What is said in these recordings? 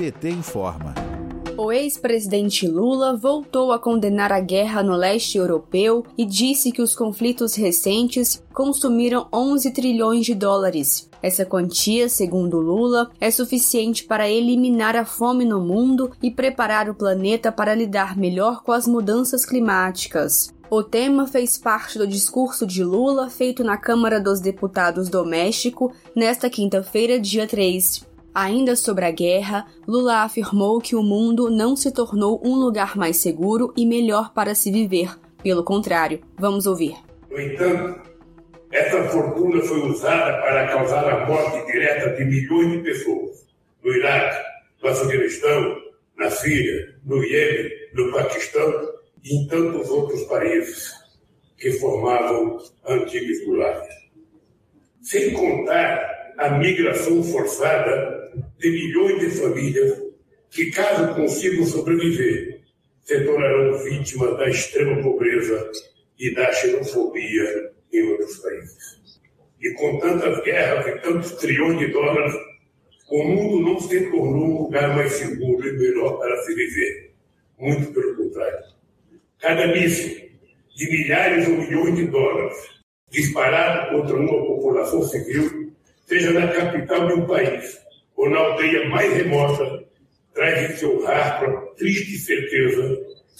PT informa. O ex-presidente Lula voltou a condenar a guerra no leste europeu e disse que os conflitos recentes consumiram 11 trilhões de dólares. Essa quantia, segundo Lula, é suficiente para eliminar a fome no mundo e preparar o planeta para lidar melhor com as mudanças climáticas. O tema fez parte do discurso de Lula feito na Câmara dos Deputados do México nesta quinta-feira, dia 3. Ainda sobre a guerra, Lula afirmou que o mundo não se tornou um lugar mais seguro e melhor para se viver. Pelo contrário, vamos ouvir. No entanto, essa fortuna foi usada para causar a morte direta de milhões de pessoas no Iraque, no Afeganistão, na Síria, no Iêmen, no Paquistão e em tantos outros países que formavam antigos gulags. Sem contar a migração forçada de milhões de famílias que, caso consigam sobreviver, se tornarão vítimas da extrema pobreza e da xenofobia em outros países. E com tantas guerras e tantos trilhões de dólares, o mundo não se tornou um lugar mais seguro e melhor para se viver. Muito pelo contrário. Cada míssil de milhares ou milhões de dólares disparado contra uma população civil, seja na capital de um país ou na aldeia mais remota, traz em seu rastro a triste certeza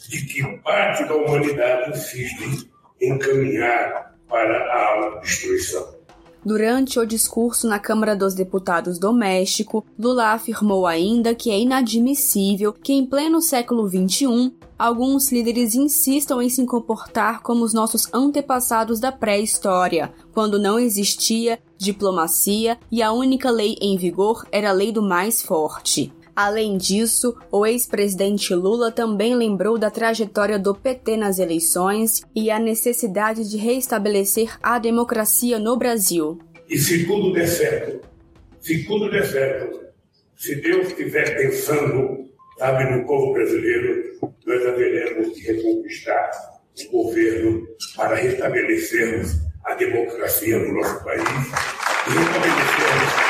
de que parte da humanidade insiste em caminhar para a autodestruição. Durante o discurso na Câmara dos Deputados do México, Lula afirmou ainda que é inadmissível que, em pleno século XXI, alguns líderes insistam em se comportar como os nossos antepassados da pré-história, quando não existia diplomacia e a única lei em vigor era a lei do mais forte. Além disso, o ex-presidente Lula também lembrou da trajetória do PT nas eleições e a necessidade de reestabelecer a democracia no Brasil. E se tudo der certo, se tudo der certo, se Deus estiver pensando, sabe, no povo brasileiro, nós haveremos de reconquistar o governo para restabelecermos a democracia no nosso país e restabelecermos